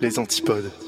Les antipodes.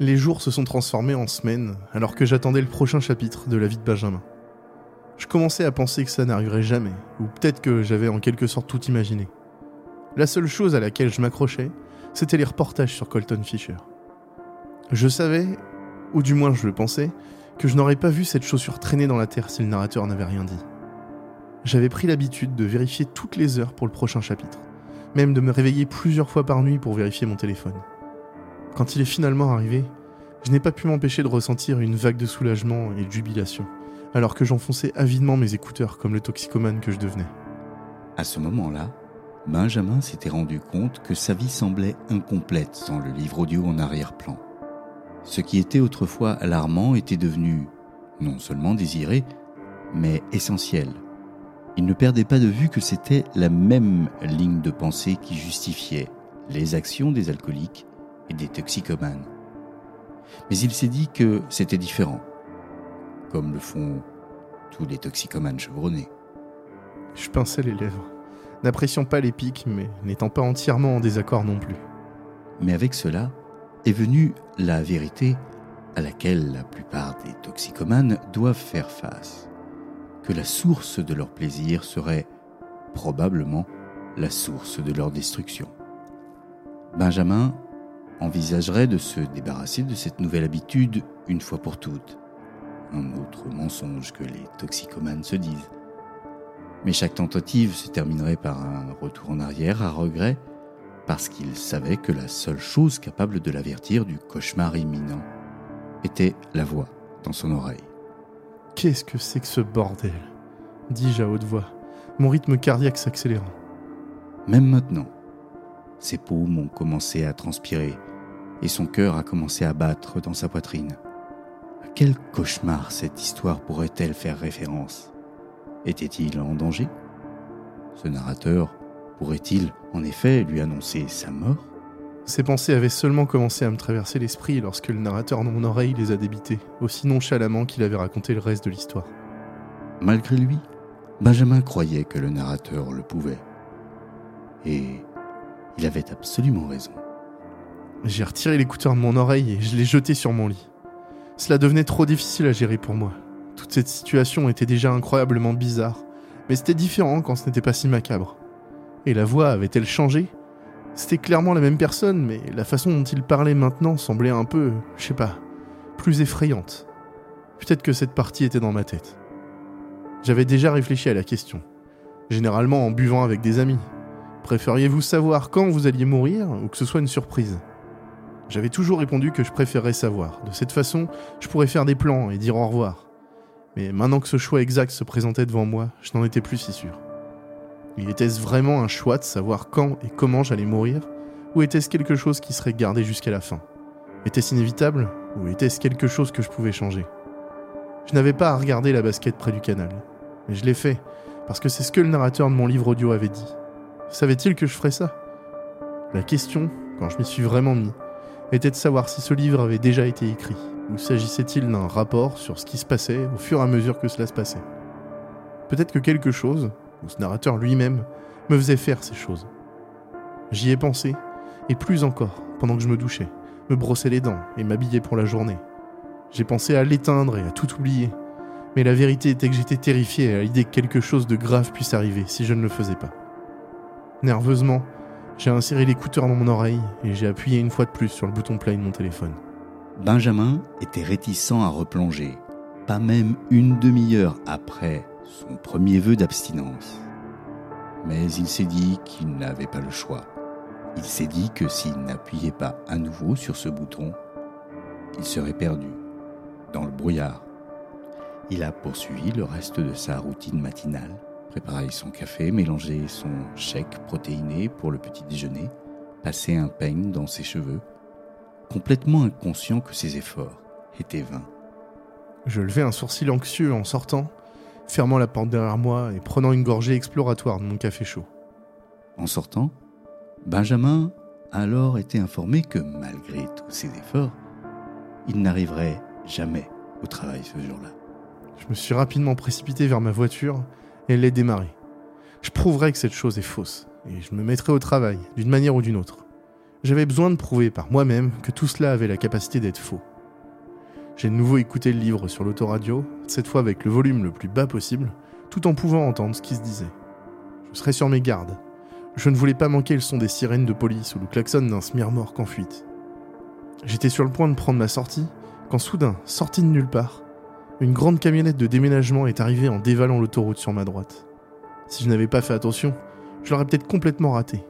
Les jours se sont transformés en semaines alors que j'attendais le prochain chapitre de la vie de Benjamin. Je commençais à penser que ça n'arriverait jamais, ou peut-être que j'avais en quelque sorte tout imaginé. La seule chose à laquelle je m'accrochais, c'était les reportages sur Colton Fisher. Je savais, ou du moins je le pensais, que je n'aurais pas vu cette chaussure traîner dans la terre si le narrateur n'avait rien dit. J'avais pris l'habitude de vérifier toutes les heures pour le prochain chapitre, même de me réveiller plusieurs fois par nuit pour vérifier mon téléphone. Quand il est finalement arrivé, je n'ai pas pu m'empêcher de ressentir une vague de soulagement et de jubilation, alors que j'enfonçais avidement mes écouteurs comme le toxicomane que je devenais. À ce moment-là, Benjamin s'était rendu compte que sa vie semblait incomplète sans le livre audio en arrière-plan. Ce qui était autrefois alarmant était devenu non seulement désiré, mais essentiel. Il ne perdait pas de vue que c'était la même ligne de pensée qui justifiait les actions des alcooliques et des toxicomanes. Mais il s'est dit que c'était différent, comme le font tous les toxicomanes chevronnés. Je pinçais les lèvres, n'appréciant pas les pics, mais n'étant pas entièrement en désaccord non plus. Mais avec cela est venue la vérité à laquelle la plupart des toxicomanes doivent faire face, que la source de leur plaisir serait probablement la source de leur destruction. Benjamin envisagerait de se débarrasser de cette nouvelle habitude une fois pour toutes. Un autre mensonge que les toxicomanes se disent. Mais chaque tentative se terminerait par un retour en arrière à regret, parce qu'il savait que la seule chose capable de l'avertir du cauchemar imminent était la voix dans son oreille. Qu'est-ce que c'est que ce bordel? Dis-je à haute voix, mon rythme cardiaque s'accélérant. Même maintenant, ses paumes ont commencé à transpirer et son cœur a commencé à battre dans sa poitrine. À quel cauchemar cette histoire pourrait-elle faire référence? Était-il en danger? Ce narrateur pourrait-il en effet lui annoncer sa mort? Ces pensées avaient seulement commencé à me traverser l'esprit lorsque le narrateur dans mon oreille les a débitées, aussi nonchalamment qu'il avait raconté le reste de l'histoire. Malgré lui, Benjamin croyait que le narrateur le pouvait. Et il avait absolument raison. J'ai retiré l'écouteur de mon oreille et je l'ai jeté sur mon lit. Cela devenait trop difficile à gérer pour moi. Toute cette situation était déjà incroyablement bizarre, mais c'était différent quand ce n'était pas si macabre. Et la voix avait-elle changé? C'était clairement la même personne, mais la façon dont il parlait maintenant semblait un peu, je sais pas, plus effrayante. Peut-être que cette partie était dans ma tête. J'avais déjà réfléchi à la question, généralement en buvant avec des amis. Préfériez-vous savoir quand vous alliez mourir ou que ce soit une surprise? J'avais toujours répondu que je préférerais savoir. De cette façon, je pourrais faire des plans et dire au revoir. Mais maintenant que ce choix exact se présentait devant moi, je n'en étais plus si sûr. Et était-ce vraiment un choix de savoir quand et comment j'allais mourir? Ou était-ce quelque chose qui serait gardé jusqu'à la fin? Était-ce inévitable? Ou était-ce quelque chose que je pouvais changer? Je n'avais pas à regarder la basket près du canal. Mais je l'ai fait, parce que c'est ce que le narrateur de mon livre audio avait dit. Savait-il que je ferais ça? La question, quand je m'y suis vraiment mis, était de savoir si ce livre avait déjà été écrit, ou s'agissait-il d'un rapport sur ce qui se passait au fur et à mesure que cela se passait. Peut-être que quelque chose, ou ce narrateur lui-même, me faisait faire ces choses. J'y ai pensé, et plus encore, pendant que je me douchais, me brossais les dents et m'habillais pour la journée. J'ai pensé à l'éteindre et à tout oublier, mais la vérité était que j'étais terrifié à l'idée que quelque chose de grave puisse arriver si je ne le faisais pas. Nerveusement, j'ai inséré l'écouteur dans mon oreille et j'ai appuyé une fois de plus sur le bouton play de mon téléphone. Benjamin était réticent à replonger, pas même une demi-heure après son premier vœu d'abstinence. Mais il s'est dit qu'il n'avait pas le choix. Il s'est dit que s'il n'appuyait pas à nouveau sur ce bouton, il serait perdu, dans le brouillard. Il a poursuivi le reste de sa routine matinale, préparé son café, mélangé son chèque protéiné pour le petit déjeuner, passé un peigne dans ses cheveux, complètement inconscient que ses efforts étaient vains. Je levai un sourcil anxieux en sortant, fermant la porte derrière moi et prenant une gorgée exploratoire de mon café chaud. En sortant, Benjamin a alors été informé que malgré tous ses efforts, il n'arriverait jamais au travail ce jour-là. Je me suis rapidement précipité vers ma voiture et l'ai démarrée. Je prouverai que cette chose est fausse et je me mettrai au travail, d'une manière ou d'une autre. J'avais besoin de prouver par moi-même que tout cela avait la capacité d'être faux. J'ai de nouveau écouté le livre sur l'autoradio, cette fois avec le volume le plus bas possible, tout en pouvant entendre ce qui se disait. Je serais sur mes gardes. Je ne voulais pas manquer le son des sirènes de police ou le klaxon d'un smirmorque en fuite. J'étais sur le point de prendre ma sortie, quand soudain, sorti de nulle part, une grande camionnette de déménagement est arrivée en dévalant l'autoroute sur ma droite. Si je n'avais pas fait attention, je l'aurais peut-être complètement raté.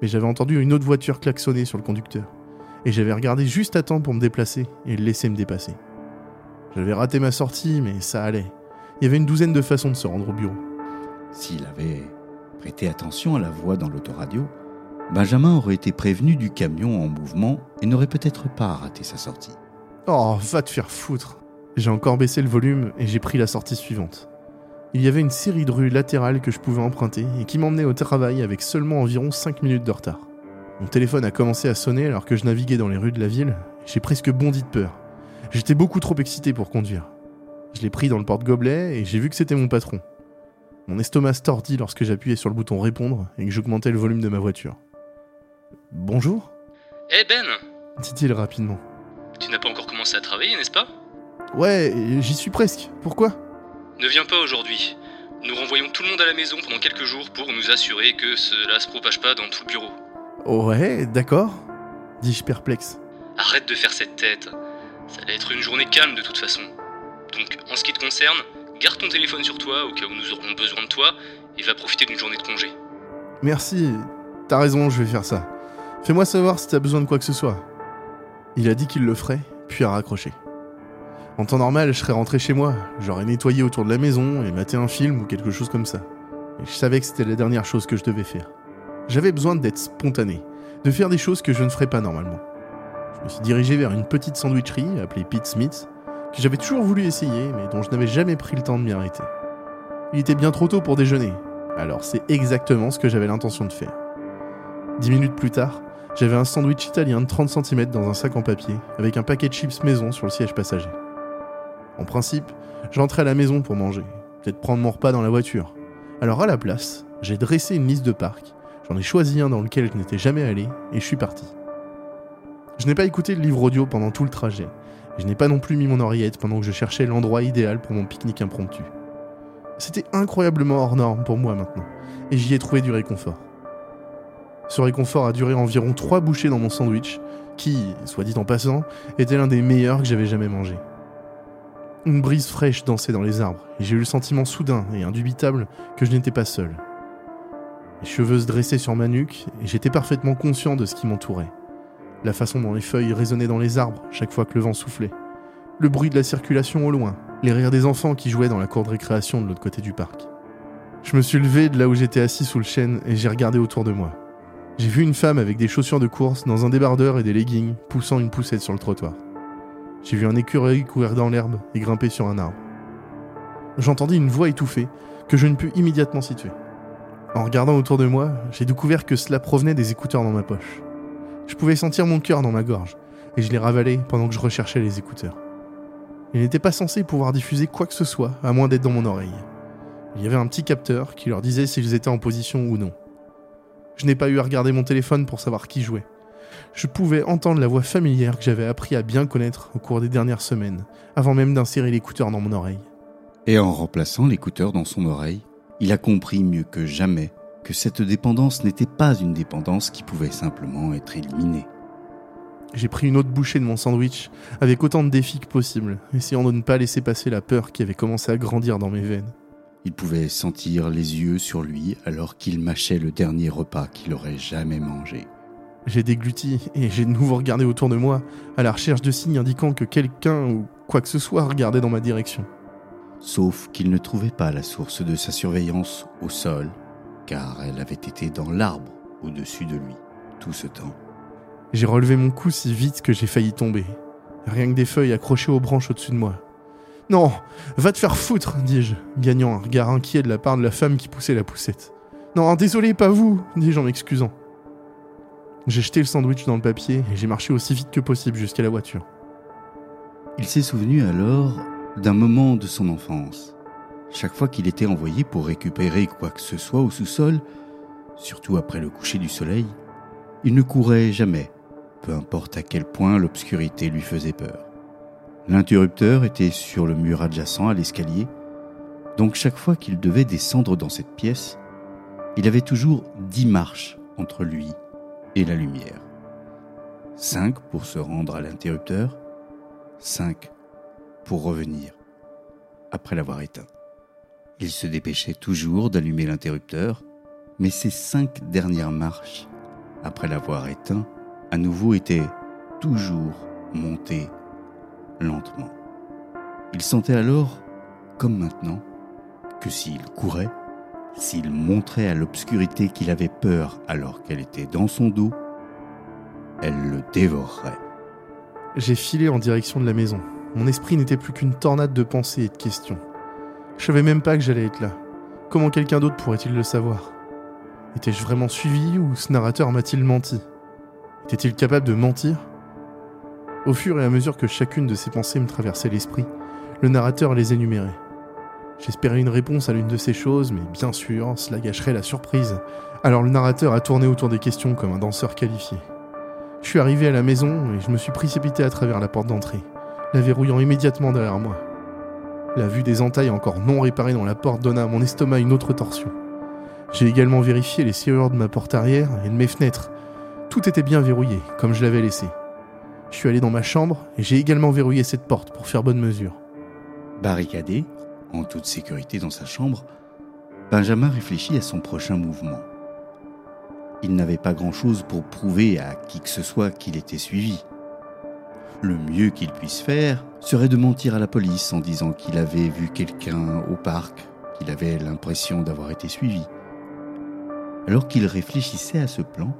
Mais j'avais entendu une autre voiture klaxonner sur le conducteur. Et j'avais regardé juste à temps pour me déplacer et le laisser me dépasser. J'avais raté ma sortie, mais ça allait. Il y avait une douzaine de façons de se rendre au bureau. S'il avait prêté attention à la voix dans l'autoradio, Benjamin aurait été prévenu du camion en mouvement et n'aurait peut-être pas raté sa sortie. Oh, va te faire foutre J'ai encore baissé le volume et j'ai pris la sortie suivante. Il y avait une série de rues latérales que je pouvais emprunter et qui m'emmenaient au travail avec seulement environ 5 minutes de retard. Mon téléphone a commencé à sonner alors que je naviguais dans les rues de la ville et j'ai presque bondi de peur. J'étais beaucoup trop excité pour conduire. Je l'ai pris dans le porte-gobelet et j'ai vu que c'était mon patron. Mon estomac se tordit lorsque j'appuyais sur le bouton répondre et que j'augmentais le volume de ma voiture. Bonjour Eh Ben dit-il rapidement. Tu n'as pas encore commencé à travailler, n'est-ce pas? Ouais, j'y suis presque. Pourquoi? Ne viens pas aujourd'hui. Nous renvoyons tout le monde à la maison pendant quelques jours pour nous assurer que cela se propage pas dans tout le bureau. Ouais, d'accord, dis-je perplexe. Arrête de faire cette tête. Ça allait être une journée calme de toute façon. Donc, en ce qui te concerne, garde ton téléphone sur toi au cas où nous aurons besoin de toi et va profiter d'une journée de congé. Merci, t'as raison, je vais faire ça. Fais-moi savoir si t'as besoin de quoi que ce soit. Il a dit qu'il le ferait, puis a raccroché. En temps normal, je serais rentré chez moi, j'aurais nettoyé autour de la maison et maté un film ou quelque chose comme ça. Je savais que c'était la dernière chose que je devais faire. J'avais besoin d'être spontané, de faire des choses que je ne ferais pas normalement. Je me suis dirigé vers une petite sandwicherie appelée Pete Smith, que j'avais toujours voulu essayer, mais dont je n'avais jamais pris le temps de m'y arrêter. Il était bien trop tôt pour déjeuner, alors c'est exactement ce que j'avais l'intention de faire. Dix minutes plus tard, j'avais un sandwich italien de 30 cm dans un sac en papier, avec un paquet de chips maison sur le siège passager. En principe, j'entrais à la maison pour manger, peut-être prendre mon repas dans la voiture. Alors à la place, j'ai dressé une liste de parcs, j'en ai choisi un dans lequel je n'étais jamais allé, et je suis parti. Je n'ai pas écouté le livre audio pendant tout le trajet, et je n'ai pas non plus mis mon oreillette pendant que je cherchais l'endroit idéal pour mon pique-nique impromptu. C'était incroyablement hors norme pour moi maintenant, et j'y ai trouvé du réconfort. Ce réconfort a duré environ trois bouchées dans mon sandwich, qui, soit dit en passant, était l'un des meilleurs que j'avais jamais mangé. Une brise fraîche dansait dans les arbres, et j'ai eu le sentiment soudain et indubitable que je n'étais pas seul. Les cheveux se dressaient sur ma nuque, et j'étais parfaitement conscient de ce qui m'entourait. La façon dont les feuilles résonnaient dans les arbres chaque fois que le vent soufflait. Le bruit de la circulation au loin, les rires des enfants qui jouaient dans la cour de récréation de l'autre côté du parc. Je me suis levé de là où j'étais assis sous le chêne et j'ai regardé autour de moi. J'ai vu une femme avec des chaussures de course dans un débardeur et des leggings poussant une poussette sur le trottoir. J'ai vu un écureuil courir dans l'herbe et grimper sur un arbre. J'entendis une voix étouffée que je ne pus immédiatement situer. En regardant autour de moi, j'ai découvert que cela provenait des écouteurs dans ma poche. Je pouvais sentir mon cœur dans ma gorge, et je les ravalais pendant que je recherchais les écouteurs. Ils n'étaient pas censés pouvoir diffuser quoi que ce soit, à moins d'être dans mon oreille. Il y avait un petit capteur qui leur disait s'ils étaient en position ou non. Je n'ai pas eu à regarder mon téléphone pour savoir qui jouait. Je pouvais entendre la voix familière que j'avais appris à bien connaître au cours des dernières semaines, avant même d'insérer l'écouteur dans mon oreille. Et en remplaçant l'écouteur dans son oreille, il a compris mieux que jamais que cette dépendance n'était pas une dépendance qui pouvait simplement être éliminée. J'ai pris une autre bouchée de mon sandwich avec autant de défis que possible, essayant de ne pas laisser passer la peur qui avait commencé à grandir dans mes veines. Il pouvait sentir les yeux sur lui alors qu'il mâchait le dernier repas qu'il aurait jamais mangé. J'ai dégluti et j'ai de nouveau regardé autour de moi à la recherche de signes indiquant que quelqu'un ou quoi que ce soit regardait dans ma direction. Sauf qu'il ne trouvait pas la source de sa surveillance au sol, car elle avait été dans l'arbre au-dessus de lui tout ce temps. J'ai relevé mon cou si vite que j'ai failli tomber. Rien que des feuilles accrochées aux branches au-dessus de moi. Non, va te faire foutre, dis-je, gagnant un regard inquiet de la part de la femme qui poussait la poussette. Non, désolé, pas vous, dis-je en m'excusant. J'ai jeté le sandwich dans le papier et j'ai marché aussi vite que possible jusqu'à la voiture. Il s'est souvenu alors d'un moment de son enfance. Chaque fois qu'il était envoyé pour récupérer quoi que ce soit au sous-sol, surtout après le coucher du soleil, il ne courait jamais, peu importe à quel point l'obscurité lui faisait peur. L'interrupteur était sur le mur adjacent à l'escalier, donc chaque fois qu'il devait descendre dans cette pièce, il avait toujours dix marches entre lui et la lumière. Cinq pour se rendre à l'interrupteur, cinq pour revenir après l'avoir éteint. Il se dépêchait toujours d'allumer l'interrupteur, mais ces cinq dernières marches, après l'avoir éteint, à nouveau étaient toujours montées lentement. Il sentait alors, comme maintenant, que s'il courait, s'il montrait à l'obscurité qu'il avait peur alors qu'elle était dans son dos, elle le dévorerait. J'ai filé en direction de la maison. Mon esprit n'était plus qu'une tornade de pensées et de questions. Je savais même pas que j'allais être là. Comment quelqu'un d'autre pourrait-il le savoir? Étais-je vraiment suivi ou ce narrateur m'a-t-il menti? Était-il capable de mentir? Au fur et à mesure que chacune de ces pensées me traversait l'esprit, le narrateur les énumérait. J'espérais une réponse à l'une de ces choses, mais bien sûr, cela gâcherait la surprise. Alors le narrateur a tourné autour des questions comme un danseur qualifié. Je suis arrivé à la maison et je me suis précipité à travers la porte d'entrée, la verrouillant immédiatement derrière moi. La vue des entailles encore non réparées dans la porte donna à mon estomac une autre torsion. J'ai également vérifié les serrures de ma porte arrière et de mes fenêtres. Tout était bien verrouillé, comme je l'avais laissé. Je suis allé dans ma chambre et j'ai également verrouillé cette porte pour faire bonne mesure. Barricadé, en toute sécurité dans sa chambre, Benjamin réfléchit à son prochain mouvement. Il n'avait pas grand-chose pour prouver à qui que ce soit qu'il était suivi. Le mieux qu'il puisse faire serait de mentir à la police en disant qu'il avait vu quelqu'un au parc, qu'il avait l'impression d'avoir été suivi. Alors qu'il réfléchissait à ce plan,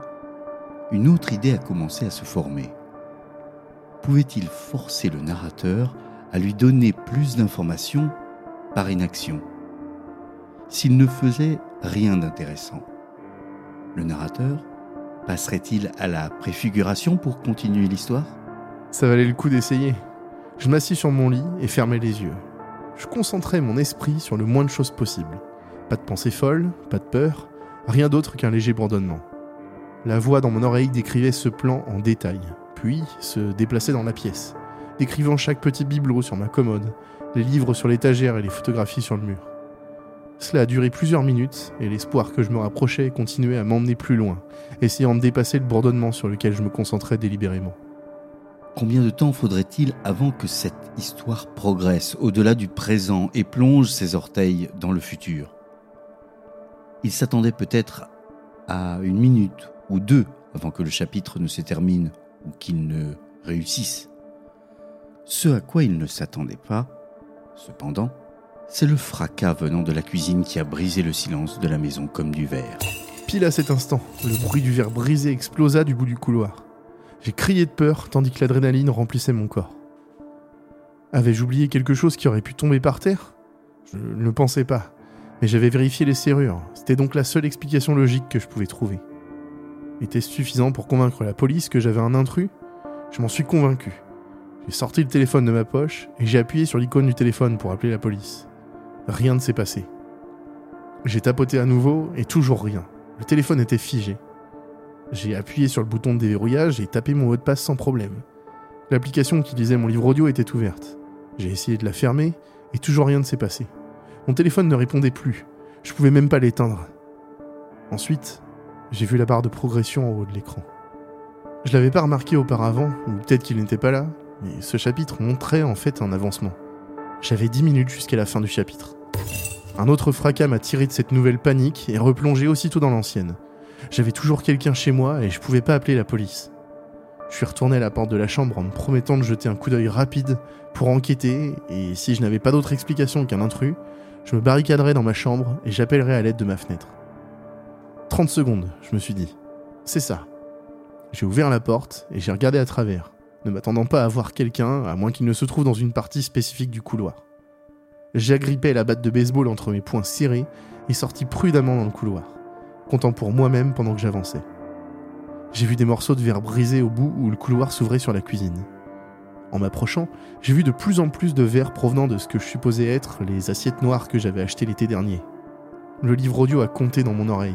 une autre idée a commencé à se former pouvait-il forcer le narrateur à lui donner plus d'informations par inaction S'il ne faisait rien d'intéressant, le narrateur passerait-il à la préfiguration pour continuer l'histoire? Ça valait le coup d'essayer. Je m'assis sur mon lit et fermais les yeux. Je concentrais mon esprit sur le moins de choses possible. Pas de pensée folle, pas de peur, rien d'autre qu'un léger bourdonnement. La voix dans mon oreille décrivait ce plan en détail puis se déplaçait dans la pièce, décrivant chaque petit bibelot sur ma commode, les livres sur l'étagère et les photographies sur le mur. Cela a duré plusieurs minutes, et l'espoir que je me rapprochais continuait à m'emmener plus loin, essayant de dépasser le bourdonnement sur lequel je me concentrais délibérément. Combien de temps faudrait-il avant que cette histoire progresse au-delà du présent et plonge ses orteils dans le futur? Il s'attendait peut-être à une minute ou deux avant que le chapitre ne se termine ou qu'il ne réussisse. Ce à quoi il ne s'attendait pas, cependant, c'est le fracas venant de la cuisine qui a brisé le silence de la maison comme du verre. Pile à cet instant, le bruit du verre brisé explosa du bout du couloir. J'ai crié de peur tandis que l'adrénaline remplissait mon corps. Avais-je oublié quelque chose qui aurait pu tomber par terre? Je ne le pensais pas, mais j'avais vérifié les serrures. C'était donc la seule explication logique que je pouvais trouver. Était-ce suffisant pour convaincre la police que j'avais un intrus? Je m'en suis convaincu. J'ai sorti le téléphone de ma poche et j'ai appuyé sur l'icône du téléphone pour appeler la police. Rien ne s'est passé. J'ai tapoté à nouveau et toujours rien. Le téléphone était figé. J'ai appuyé sur le bouton de déverrouillage et tapé mon mot de passe sans problème. L'application qui lisait mon livre audio était ouverte. J'ai essayé de la fermer et toujours rien ne s'est passé. Mon téléphone ne répondait plus. Je pouvais même pas l'éteindre. Ensuite, j'ai vu la barre de progression en haut de l'écran. Je l'avais pas remarqué auparavant, ou peut-être qu'il n'était pas là, mais ce chapitre montrait en fait un avancement. J'avais 10 minutes jusqu'à la fin du chapitre. Un autre fracas m'a tiré de cette nouvelle panique et replongé aussitôt dans l'ancienne. J'avais toujours quelqu'un chez moi et je pouvais pas appeler la police. Je suis retourné à la porte de la chambre en me promettant de jeter un coup d'œil rapide pour enquêter et si je n'avais pas d'autre explication qu'un intrus, je me barricaderais dans ma chambre et j'appellerais à l'aide de ma fenêtre. 30 secondes, je me suis dit. C'est ça. J'ai ouvert la porte et j'ai regardé à travers, ne m'attendant pas à voir quelqu'un, à moins qu'il ne se trouve dans une partie spécifique du couloir. J'agrippais la batte de baseball entre mes poings serrés et sortis prudemment dans le couloir, comptant pour moi-même pendant que j'avançais. J'ai vu des morceaux de verre brisés au bout où le couloir s'ouvrait sur la cuisine. En m'approchant, j'ai vu de plus en plus de verres provenant de ce que je supposais être les assiettes noires que j'avais achetées l'été dernier. Le livre audio a compté dans mon oreille.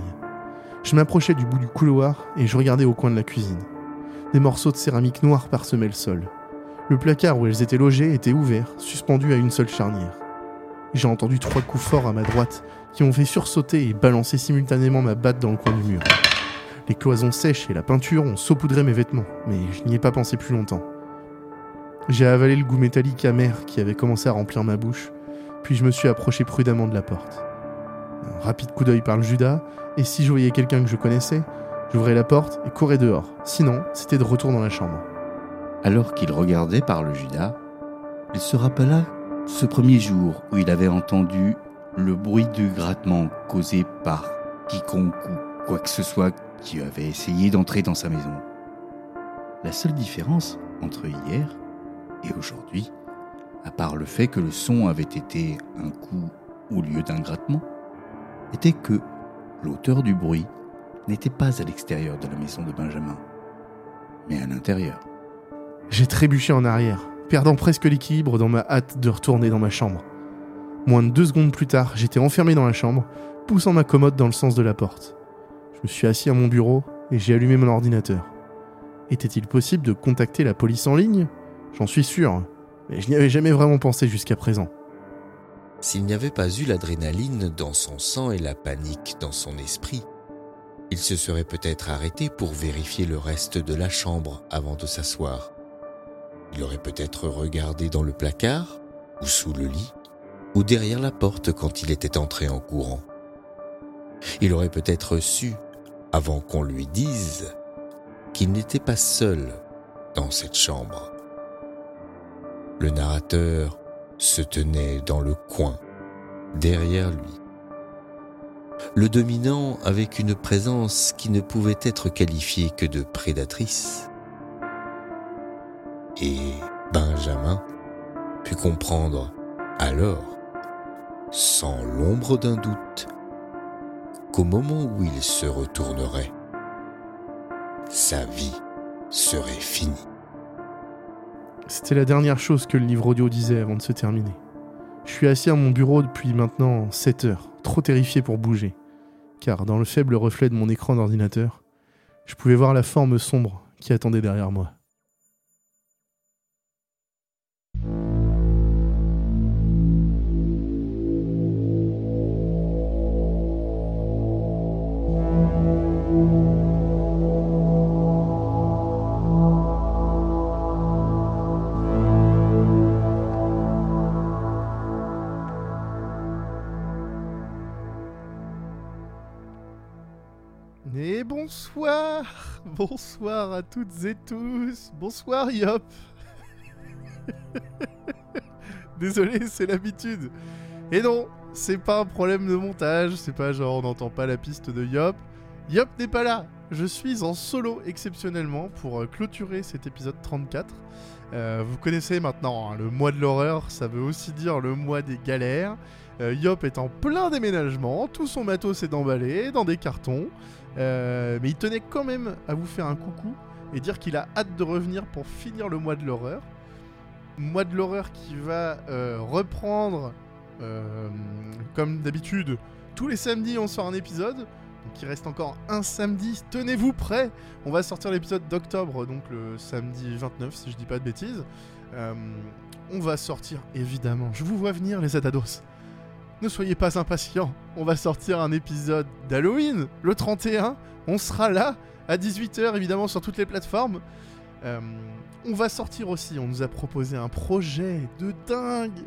Je m'approchais du bout du couloir et je regardais au coin de la cuisine. Des morceaux de céramique noire parsemaient le sol. Le placard où elles étaient logées était ouvert, suspendu à une seule charnière. J'ai entendu trois coups forts à ma droite qui m'ont fait sursauter et balancer simultanément ma batte dans le coin du mur. Les cloisons sèches et la peinture ont saupoudré mes vêtements, mais je n'y ai pas pensé plus longtemps. J'ai avalé le goût métallique amer qui avait commencé à remplir ma bouche, puis je me suis approché prudemment de la porte. Un rapide coup d'œil par le Judas, et si je voyais quelqu'un que je connaissais, j'ouvrais la porte et courais dehors. Sinon, c'était de retour dans la chambre. Alors qu'il regardait par le Judas, il se rappela ce premier jour où il avait entendu le bruit du grattement causé par quiconque ou quoi que ce soit qui avait essayé d'entrer dans sa maison. La seule différence entre hier et aujourd'hui, à part le fait que le son avait été un coup au lieu d'un grattement, était que l'auteur du bruit n'était pas à l'extérieur de la maison de Benjamin, mais à l'intérieur. J'ai trébuché en arrière, perdant presque l'équilibre dans ma hâte de retourner dans ma chambre. Moins de deux secondes plus tard, j'étais enfermé dans la chambre, poussant ma commode dans le sens de la porte. Je me suis assis à mon bureau et j'ai allumé mon ordinateur. Était-il possible de contacter la police en ligne? J'en suis sûr, mais je n'y avais jamais vraiment pensé jusqu'à présent. S'il n'y avait pas eu l'adrénaline dans son sang et la panique dans son esprit, il se serait peut-être arrêté pour vérifier le reste de la chambre avant de s'asseoir. Il aurait peut-être regardé dans le placard, ou sous le lit, ou derrière la porte quand il était entré en courant. Il aurait peut-être su, avant qu'on lui dise, qu'il n'était pas seul dans cette chambre. Le narrateur se tenait dans le coin, derrière lui. Le dominant avec une présence qui ne pouvait être qualifiée que de prédatrice. Et Benjamin put comprendre alors, sans l'ombre d'un doute, qu'au moment où il se retournerait, sa vie serait finie. C'était la dernière chose que le livre audio disait avant de se terminer. Je suis assis à mon bureau depuis maintenant 7 heures, trop terrifié pour bouger, car dans le faible reflet de mon écran d'ordinateur, je pouvais voir la forme sombre qui attendait derrière moi. Bonsoir Bonsoir à toutes et tous Bonsoir Yop Désolé, c'est l'habitude. Et non, c'est pas un problème de montage, c'est pas genre on n'entend pas la piste de Yop. Yop n'est pas là. Je suis en solo exceptionnellement pour euh, clôturer cet épisode 34. Euh, vous connaissez maintenant hein, le mois de l'horreur, ça veut aussi dire le mois des galères. Euh, Yop est en plein déménagement, tout son matos est emballé dans des cartons. Mais il tenait quand même à vous faire un coucou et dire qu'il a hâte de revenir pour finir le mois de l'horreur. Mois de l'horreur qui va reprendre, comme d'habitude, tous les samedis on sort un épisode. Il reste encore un samedi, tenez-vous prêts On va sortir l'épisode d'octobre, donc le samedi 29 si je dis pas de bêtises. Euh, on va sortir évidemment, je vous vois venir les Adados. Ne soyez pas impatients, on va sortir un épisode d'Halloween le 31. On sera là à 18h évidemment sur toutes les plateformes. Euh, on va sortir aussi, on nous a proposé un projet de dingue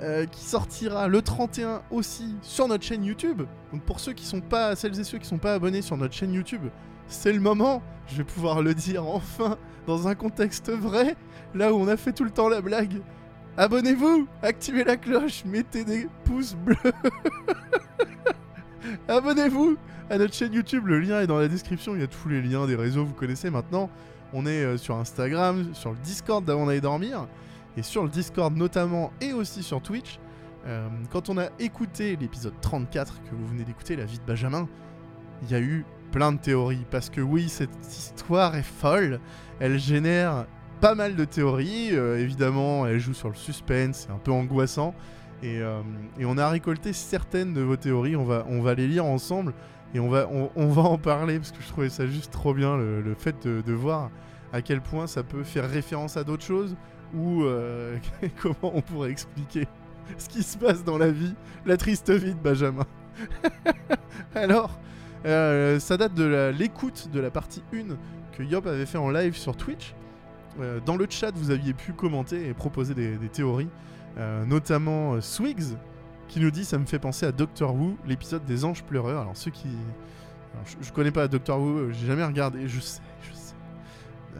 euh, qui sortira le 31 aussi sur notre chaîne YouTube. Donc pour ceux qui sont pas, celles et ceux qui sont pas abonnés sur notre chaîne YouTube, c'est le moment. Je vais pouvoir le dire enfin dans un contexte vrai, là où on a fait tout le temps la blague. Abonnez-vous, activez la cloche, mettez des pouces bleus. Abonnez-vous à notre chaîne YouTube, le lien est dans la description, il y a tous les liens des réseaux, vous connaissez maintenant. On est euh, sur Instagram, sur le Discord d'avant d'aller dormir, et sur le Discord notamment, et aussi sur Twitch. Euh, quand on a écouté l'épisode 34 que vous venez d'écouter, La vie de Benjamin, il y a eu plein de théories, parce que oui, cette histoire est folle, elle génère pas mal de théories, euh, évidemment, elle joue sur le suspense, c'est un peu angoissant, et, euh, et on a récolté certaines de vos théories, on va, on va les lire ensemble, et on va, on, va en parler, parce que je trouvais ça juste trop bien, le, fait de voir à quel point ça peut faire référence à d'autres choses, ou euh, comment on pourrait expliquer ce qui se passe dans la vie, la triste vie de Benjamin. Alors, euh, ça date de l'écoute de la partie 1 que Yop avait fait en live sur Twitch. Euh, dans le chat, vous aviez pu commenter et proposer des, théories, notamment Swigs qui nous dit ça me fait penser à Doctor Who, l'épisode des anges pleureurs. Alors ceux qui, je, je connais pas Doctor Who, j'ai jamais regardé, je sais, je sais.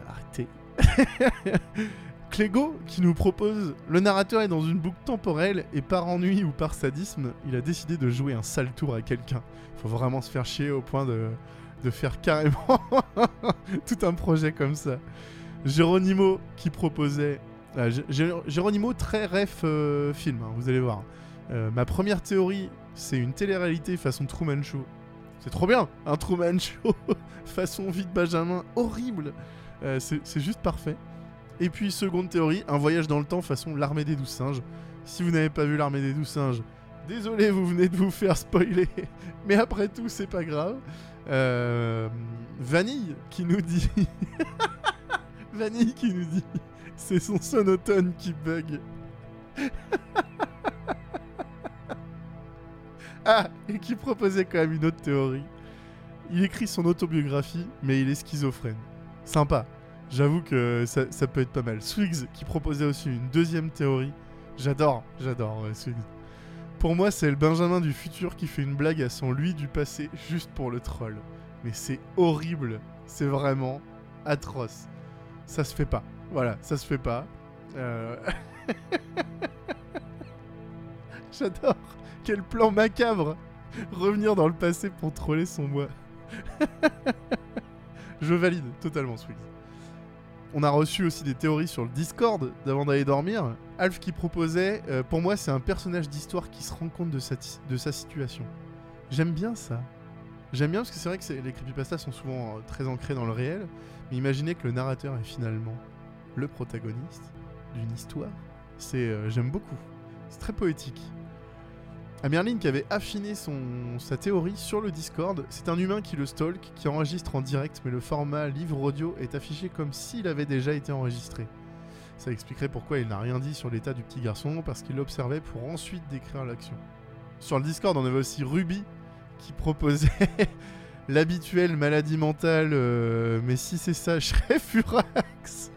Arrêtez. Clégo qui nous propose le narrateur est dans une boucle temporelle et par ennui ou par sadisme, il a décidé de jouer un sale tour à quelqu'un. Faut vraiment se faire chier au point de, faire carrément tout un projet comme ça. Géronimo qui proposait. Gé- Géronimo très ref euh, film, hein, vous allez voir. Euh, ma première théorie, c'est une télé-réalité façon Truman Show. C'est trop bien, un Truman Show façon vie de Benjamin, horrible. Euh, c'est juste parfait. Et puis seconde théorie, un voyage dans le temps façon l'armée des douze singes. Si vous n'avez pas vu l'armée des douze singes, désolé, vous venez de vous faire spoiler. Mais après tout, c'est pas grave. Euh, Vanille qui nous dit. Vanille qui nous dit. C'est son sonotone qui bug. ah, et qui proposait quand même une autre théorie. Il écrit son autobiographie, mais il est schizophrène. Sympa. J'avoue que ça, peut être pas mal. Swigs qui proposait aussi une deuxième théorie. J'adore, j'adore ouais. Pour moi, c'est le Benjamin du futur qui fait une blague à son lui du passé juste pour le troll. Mais c'est horrible. C'est vraiment atroce. Ça se fait pas. Voilà, ça se fait pas. Euh, J'adore. Quel plan macabre. Revenir dans le passé pour troller son moi. Je valide totalement Swigs. On a reçu aussi des théories sur le Discord d'avant d'aller dormir. Alf qui proposait, euh, pour moi c'est un personnage d'histoire qui se rend compte de sa, situation. J'aime bien ça. J'aime bien parce que c'est vrai que les creepypastas sont souvent euh, très ancrés dans le réel, mais imaginez que le narrateur est finalement le protagoniste d'une histoire. C'est, euh, j'aime beaucoup. C'est très poétique. Amerlin qui avait affiné sa théorie sur le Discord, c'est un humain qui le stalk, qui enregistre en direct, mais le format livre audio est affiché comme s'il avait déjà été enregistré. Ça expliquerait pourquoi il n'a rien dit sur l'état du petit garçon, parce qu'il l'observait pour ensuite décrire l'action. Sur le Discord, on avait aussi Ruby qui proposait l'habituelle maladie mentale, euh, mais si c'est ça, je serais furax.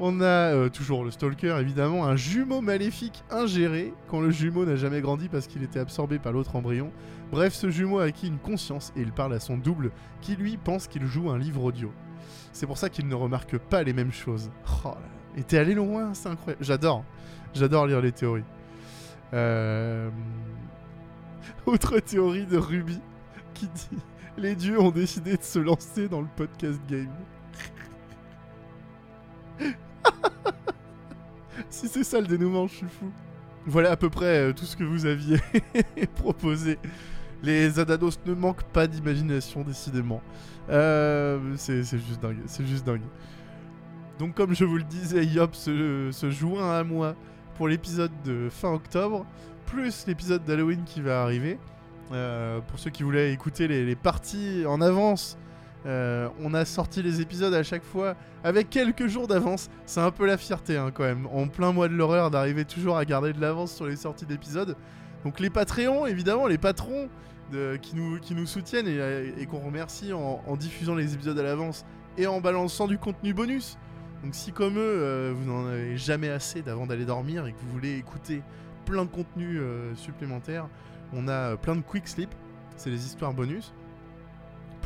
On a euh, toujours le stalker, évidemment, un jumeau maléfique ingéré quand le jumeau n'a jamais grandi parce qu'il était absorbé par l'autre embryon. Bref, ce jumeau a acquis une conscience et il parle à son double qui lui pense qu'il joue un livre audio. C'est pour ça qu'il ne remarque pas les mêmes choses. Oh là. Et t'es allé loin, c'est incroyable. J'adore. J'adore lire les théories. Euh... Autre théorie de Ruby qui dit Les dieux ont décidé de se lancer dans le podcast game. Si c'est ça le dénouement, je suis fou. Voilà à peu près euh, tout ce que vous aviez proposé. Les Adados ne manquent pas d'imagination, décidément. Euh, c'est juste dingue. Donc comme je vous le disais, Yop se, joint à moi pour l'épisode de fin octobre, plus l'épisode d'Halloween qui va arriver. Euh, pour ceux qui voulaient écouter les parties en avance, euh, on a sorti les épisodes à chaque fois avec quelques jours d'avance. C'est un peu la fierté hein, quand même, en plein mois de l'horreur, d'arriver toujours à garder de l'avance sur les sorties d'épisodes. Donc les Patreons, évidemment, les patrons qui, nous, soutiennent et, qu'on remercie en, diffusant les épisodes à l'avance et en balançant du contenu bonus. Donc si comme eux, euh, vous n'en avez jamais assez d'avant d'aller dormir et que vous voulez écouter plein de contenu euh, supplémentaire, on a plein de quick sleep, c'est les histoires bonus,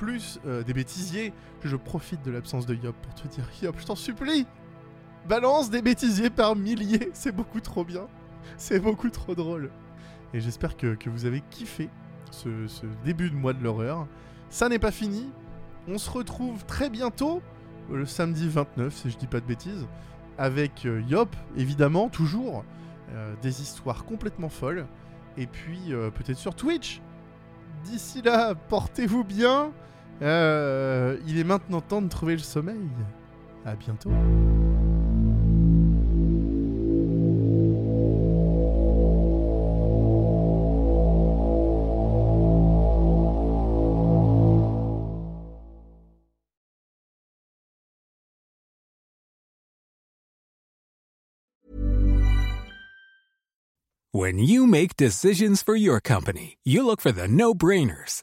plus euh, des bêtisiers. Je profite de l'absence de Yop pour te dire, Yop, je t'en supplie, balance des bêtisiers par milliers, c'est beaucoup trop bien, c'est beaucoup trop drôle. Et j'espère que, vous avez kiffé ce, début de mois de l'horreur. Ça n'est pas fini, on se retrouve très bientôt, le samedi 29 si je dis pas de bêtises, avec euh, Yop, évidemment, toujours, euh, des histoires complètement folles, et puis euh, peut-être sur Twitch. D'ici là, portez-vous bien. Euh, il est maintenant temps de trouver le sommeil. À bientôt. When you make decisions for your company, you look for the no brainers.